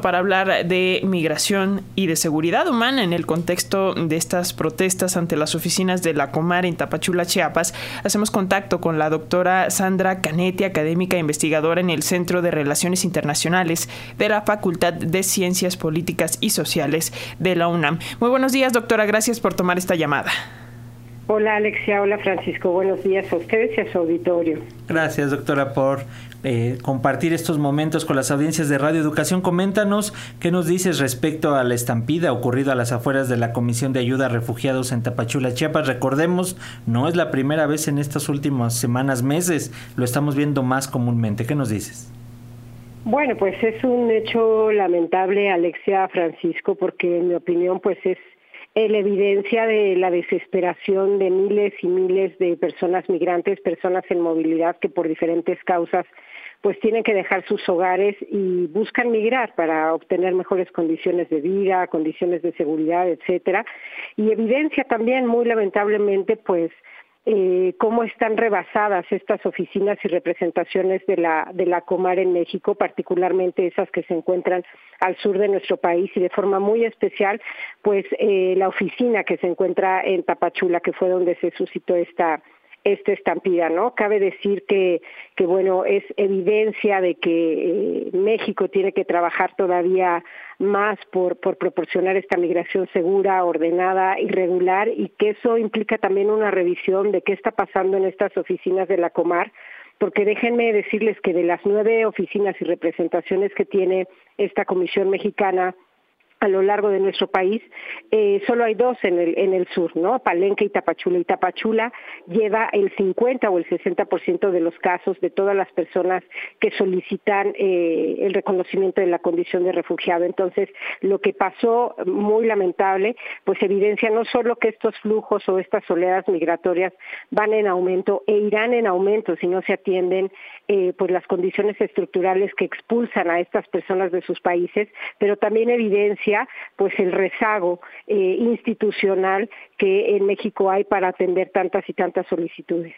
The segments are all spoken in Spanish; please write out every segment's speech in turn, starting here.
para hablar de migración y de seguridad humana en el contexto de estas protestas ante las oficinas de la Comar en Tapachula, Chiapas. Hacemos contacto con la doctora Sandra Canetti, académica e investigadora en el Centro de Relaciones Internacionales de la Facultad de Ciencias Políticas y Sociales de la UNAM. Muy buenos días, doctora. Gracias por tomar esta llamada. Hola Alexia, hola Francisco, buenos días a ustedes y a su auditorio. Gracias doctora por eh, compartir estos momentos con las audiencias de Radio Educación. Coméntanos qué nos dices respecto a la estampida ocurrida a las afueras de la Comisión de Ayuda a Refugiados en Tapachula, Chiapas. Recordemos, no es la primera vez en estas últimas semanas, meses, lo estamos viendo más comúnmente. ¿Qué nos dices? Bueno, pues es un hecho lamentable, Alexia Francisco, porque en mi opinión, pues es la evidencia de la desesperación de miles y miles de personas migrantes, personas en movilidad que por diferentes causas pues tienen que dejar sus hogares y buscan migrar para obtener mejores condiciones de vida, condiciones de seguridad, etcétera. Y evidencia también muy lamentablemente pues eh, cómo están rebasadas estas oficinas y representaciones de la, de la Comar en México, particularmente esas que se encuentran al sur de nuestro país y de forma muy especial, pues eh, la oficina que se encuentra en Tapachula, que fue donde se suscitó esta esta estampida, ¿no? Cabe decir que, que bueno, es evidencia de que eh, México tiene que trabajar todavía más por, por proporcionar esta migración segura, ordenada y regular y que eso implica también una revisión de qué está pasando en estas oficinas de la Comar, porque déjenme decirles que de las nueve oficinas y representaciones que tiene esta Comisión Mexicana a lo largo de nuestro país, eh, solo hay dos en el, sur, ¿no? Palenque y Tapachula. Y Tapachula lleva el 50 o el 60% de los casos de todas las personas que solicitan eh, el reconocimiento de la condición de refugiado. Entonces, lo que pasó, muy lamentable, pues evidencia no solo que estos flujos o estas oleadas migratorias van en aumento e irán en aumento si no se atienden eh, pues las condiciones estructurales que expulsan a estas personas de sus países, pero también evidencia pues el rezago eh, institucional que en México hay para atender tantas y tantas solicitudes.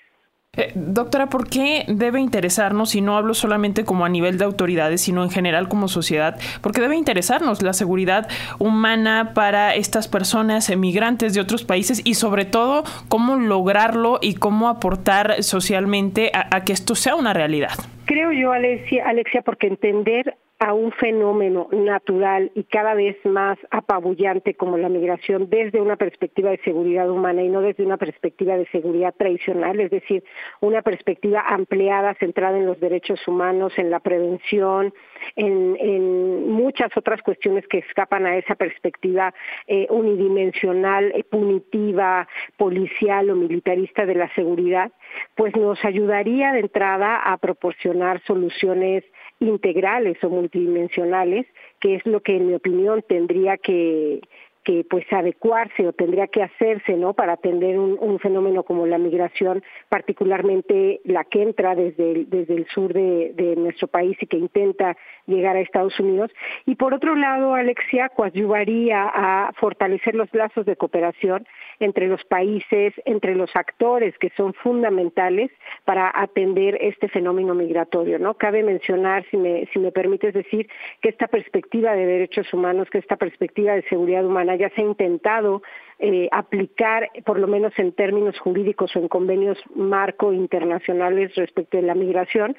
Eh, doctora, ¿por qué debe interesarnos, y no hablo solamente como a nivel de autoridades, sino en general como sociedad, por qué debe interesarnos la seguridad humana para estas personas emigrantes de otros países y sobre todo cómo lograrlo y cómo aportar socialmente a, a que esto sea una realidad? Creo yo, Alexia, Alexia, porque entender a un fenómeno natural y cada vez más apabullante como la migración desde una perspectiva de seguridad humana y no desde una perspectiva de seguridad tradicional, es decir, una perspectiva ampliada, centrada en los derechos humanos, en la prevención, en, muchas otras cuestiones que escapan a esa perspectiva eh, unidimensional, eh, punitiva, policial o militarista de la seguridad, pues nos ayudaría de entrada a proporcionar soluciones integrales o multidimensionales, que es lo que en mi opinión tendría que, que pues adecuarse o tendría que hacerse no para atender un, fenómeno como la migración particularmente la que entra desde el, desde el sur de, de, nuestro país y que intenta llegar a Estados Unidos. Y por otro lado Alexia coadyuvaría a fortalecer los lazos de cooperación entre los países entre los actores que son fundamentales para atender este fenómeno migratorio no cabe mencionar si me si me permites decir que esta perspectiva de derechos humanos que esta perspectiva de seguridad humana ya se ha intentado eh, aplicar, por lo menos en términos jurídicos o en convenios marco internacionales respecto de la migración.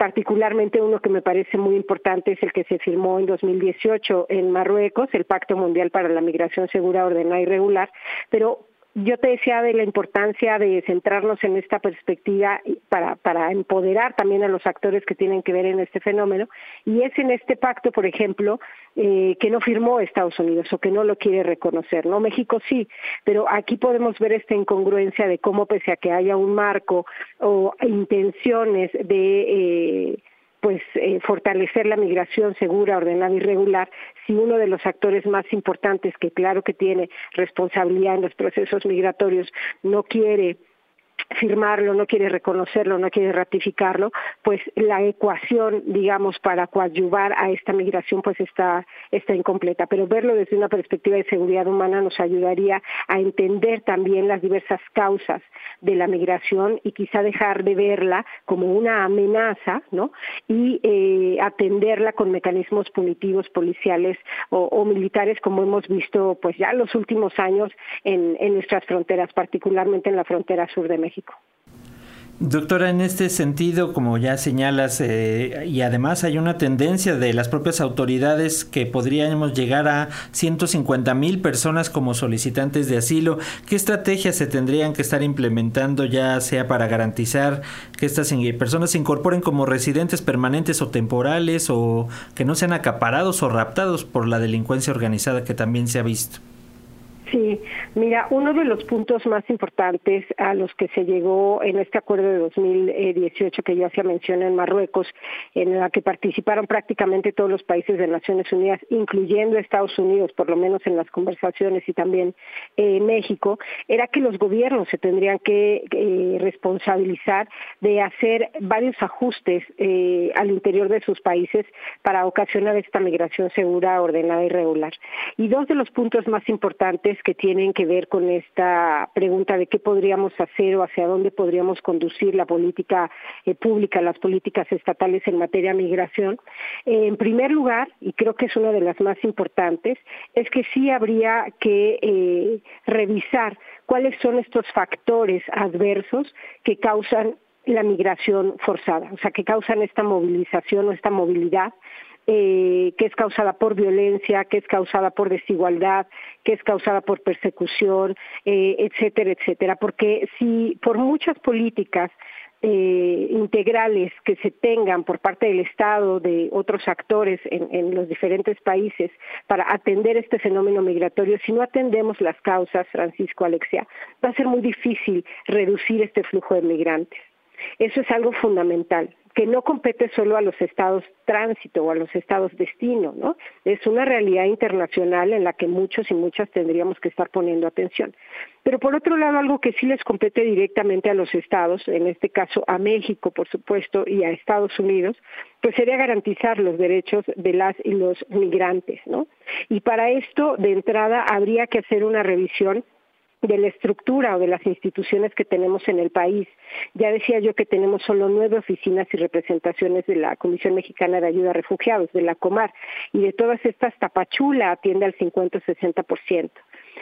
Particularmente uno que me parece muy importante es el que se firmó en 2018 en Marruecos, el Pacto Mundial para la Migración Segura, Ordenada y Regular, pero yo te decía de la importancia de centrarnos en esta perspectiva para, para empoderar también a los actores que tienen que ver en este fenómeno, y es en este pacto, por ejemplo, eh, que no firmó Estados Unidos o que no lo quiere reconocer, ¿no? México sí, pero aquí podemos ver esta incongruencia de cómo pese a que haya un marco o intenciones de eh, pues eh, fortalecer la migración segura, ordenada y regular, si uno de los actores más importantes, que claro que tiene responsabilidad en los procesos migratorios, no quiere firmarlo, no quiere reconocerlo, no quiere ratificarlo, pues la ecuación, digamos, para coadyuvar a esta migración pues está, está incompleta. Pero verlo desde una perspectiva de seguridad humana nos ayudaría a entender también las diversas causas de la migración y quizá dejar de verla como una amenaza, ¿no? Y eh, atenderla con mecanismos punitivos policiales o, militares como hemos visto pues ya en los últimos años en nuestras fronteras, particularmente en la frontera sur de México. Doctora, en este sentido, como ya señalas, eh, y además hay una tendencia de las propias autoridades que podríamos llegar a 150 mil personas como solicitantes de asilo, ¿qué estrategias se tendrían que estar implementando ya sea para garantizar que estas personas se incorporen como residentes permanentes o temporales o que no sean acaparados o raptados por la delincuencia organizada que también se ha visto? Sí, mira, uno de los puntos más importantes a los que se llegó en este acuerdo de 2018 que ya hacía mención en Marruecos, en la que participaron prácticamente todos los países de Naciones Unidas, incluyendo Estados Unidos, por lo menos en las conversaciones, y también eh, México, era que los gobiernos se tendrían que eh, responsabilizar de hacer varios ajustes eh, al interior de sus países para ocasionar esta migración segura, ordenada y regular. Y dos de los puntos más importantes que tienen que ver con esta pregunta de qué podríamos hacer o hacia dónde podríamos conducir la política eh, pública, las políticas estatales en materia de migración. Eh, en primer lugar, y creo que es una de las más importantes, es que sí habría que eh, revisar cuáles son estos factores adversos que causan la migración forzada, o sea, que causan esta movilización o esta movilidad eh, que es causada por violencia, que es causada por desigualdad, que es causada por persecución, eh, etcétera, etcétera. Porque si por muchas políticas eh, integrales que se tengan por parte del Estado, de otros actores en, en, los diferentes países para atender este fenómeno migratorio, si no atendemos las causas, Francisco Alexia, va a ser muy difícil reducir este flujo de migrantes. Eso es algo fundamental que no compete solo a los estados tránsito o a los estados destino, ¿no? Es una realidad internacional en la que muchos y muchas tendríamos que estar poniendo atención. Pero por otro lado, algo que sí les compete directamente a los estados, en este caso a México, por supuesto, y a Estados Unidos, pues sería garantizar los derechos de las y los migrantes, ¿no? Y para esto, de entrada, habría que hacer una revisión de la estructura o de las instituciones que tenemos en el país. Ya decía yo que tenemos solo nueve oficinas y representaciones de la Comisión Mexicana de Ayuda a Refugiados, de la Comar, y de todas estas Tapachula atiende al 50-60%.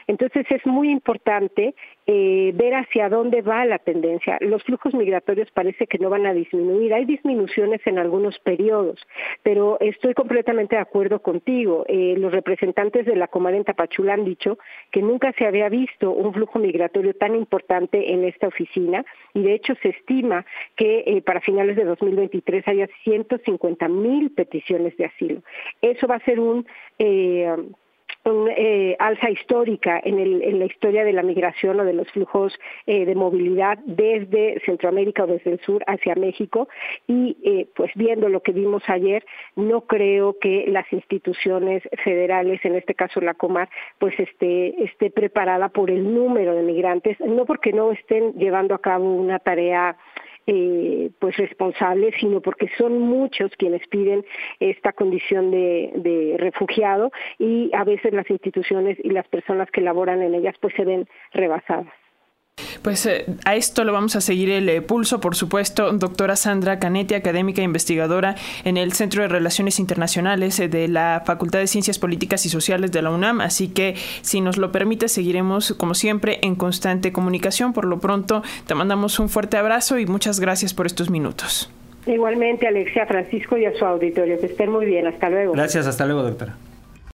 Entonces es muy importante eh, ver hacia dónde va la tendencia. Los flujos migratorios parece que no van a disminuir. Hay disminuciones en algunos periodos, pero estoy completamente de acuerdo contigo. Eh, los representantes de la Comar en Tapachula han dicho que nunca se había visto un flujo migratorio tan importante en esta oficina y de hecho se estima que eh, para finales de 2023 haya 150 mil peticiones de asilo. Eso va a ser un una eh, alza histórica en, el, la historia de la migración o de los flujos eh, de movilidad desde Centroamérica o desde el sur hacia México. Y eh, pues viendo lo que vimos ayer no creo que las instituciones federales en este caso la Comar pues esté esté preparada por el número de migrantes no porque no estén llevando a cabo una tarea eh, pues responsables, sino porque son muchos quienes piden esta condición de, de, refugiado y a veces las instituciones y las personas que laboran en ellas pues se ven rebasadas. Pues eh, a esto lo vamos a seguir el eh, pulso, por supuesto. Doctora Sandra Canetti, académica e investigadora en el Centro de Relaciones Internacionales eh, de la Facultad de Ciencias Políticas y Sociales de la UNAM. Así que, si nos lo permite, seguiremos, como siempre, en constante comunicación. Por lo pronto, te mandamos un fuerte abrazo y muchas gracias por estos minutos. Igualmente, Alexia, Francisco y a su auditorio. Que estén muy bien. Hasta luego. Gracias. Hasta luego, doctora.